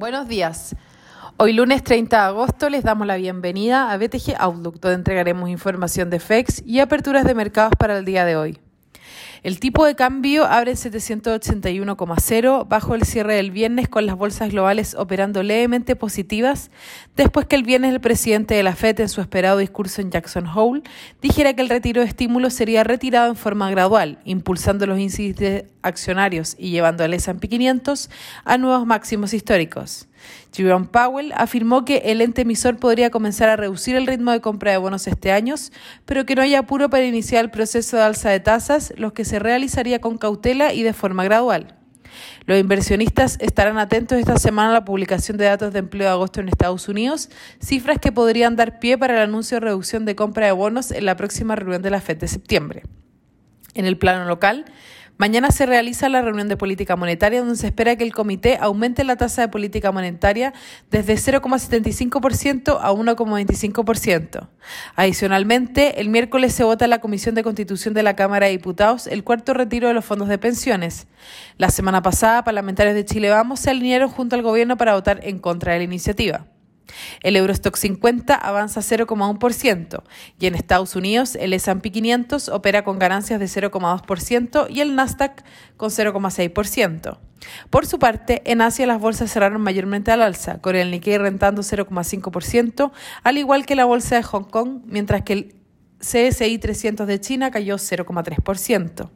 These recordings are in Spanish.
Buenos días. Hoy lunes 30 de agosto les damos la bienvenida a BTG Outlook, donde entregaremos información de FEX y aperturas de mercados para el día de hoy. El tipo de cambio abre en 781,0 bajo el cierre del viernes con las bolsas globales operando levemente positivas después que el viernes el presidente de la FED en su esperado discurso en Jackson Hole dijera que el retiro de estímulos sería retirado en forma gradual, impulsando los índices accionarios y llevando al S&P 500 a nuevos máximos históricos. Jerome Powell afirmó que el ente emisor podría comenzar a reducir el ritmo de compra de bonos este año, pero que no hay apuro para iniciar el proceso de alza de tasas, los que se realizaría con cautela y de forma gradual. Los inversionistas estarán atentos esta semana a la publicación de datos de empleo de agosto en Estados Unidos, cifras que podrían dar pie para el anuncio de reducción de compra de bonos en la próxima reunión de la FED de septiembre. En el plano local, Mañana se realiza la reunión de política monetaria donde se espera que el comité aumente la tasa de política monetaria desde 0,75% a 1,25%. Adicionalmente, el miércoles se vota en la Comisión de Constitución de la Cámara de Diputados el cuarto retiro de los fondos de pensiones. La semana pasada, parlamentarios de Chile Vamos se alinearon junto al gobierno para votar en contra de la iniciativa. El Eurostock 50 avanza 0,1% y en Estados Unidos el S&P 500 opera con ganancias de 0,2% y el Nasdaq con 0,6%. Por su parte, en Asia las bolsas cerraron mayormente al alza, con el Nikkei rentando 0,5%, al igual que la bolsa de Hong Kong, mientras que el CSI 300 de China cayó 0,3%.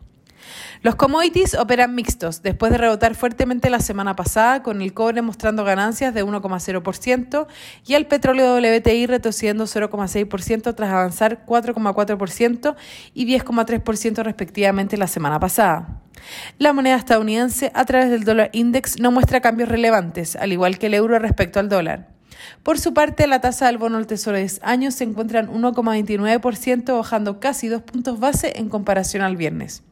Los commodities operan mixtos, después de rebotar fuertemente la semana pasada, con el cobre mostrando ganancias de 1,0% y el petróleo WTI retrocediendo 0,6% tras avanzar 4,4% y 10,3% respectivamente la semana pasada. La moneda estadounidense a través del dólar index no muestra cambios relevantes, al igual que el euro respecto al dólar. Por su parte, la tasa del bono del Tesoro de años se encuentra en 1,29%, bajando casi dos puntos base en comparación al viernes.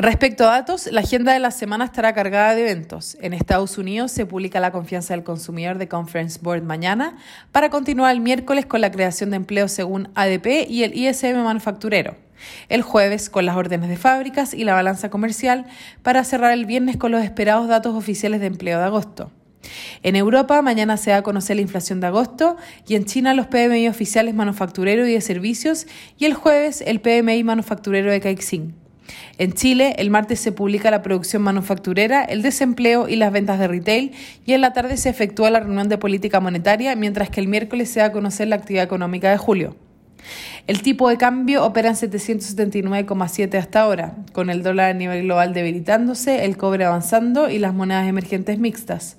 Respecto a datos, la agenda de la semana estará cargada de eventos. En Estados Unidos se publica la confianza del consumidor de Conference Board mañana para continuar el miércoles con la creación de empleo según ADP y el ISM manufacturero. El jueves con las órdenes de fábricas y la balanza comercial para cerrar el viernes con los esperados datos oficiales de empleo de agosto. En Europa mañana se va a conocer la inflación de agosto y en China los PMI oficiales manufacturero y de servicios y el jueves el PMI manufacturero de Caixin. En Chile, el martes se publica la producción manufacturera, el desempleo y las ventas de retail y en la tarde se efectúa la reunión de política monetaria, mientras que el miércoles se va a conocer la actividad económica de julio. El tipo de cambio opera en 779,7 hasta ahora, con el dólar a nivel global debilitándose, el cobre avanzando y las monedas emergentes mixtas.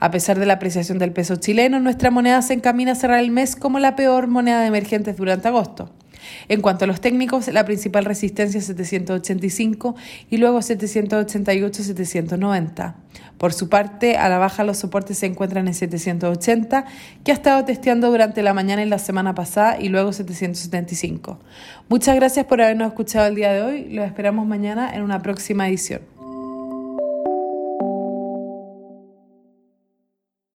A pesar de la apreciación del peso chileno, nuestra moneda se encamina a cerrar el mes como la peor moneda de emergentes durante agosto. En cuanto a los técnicos, la principal resistencia es 785 y luego 788-790. Por su parte, a la baja los soportes se encuentran en 780, que ha estado testeando durante la mañana y la semana pasada, y luego 775. Muchas gracias por habernos escuchado el día de hoy. Los esperamos mañana en una próxima edición.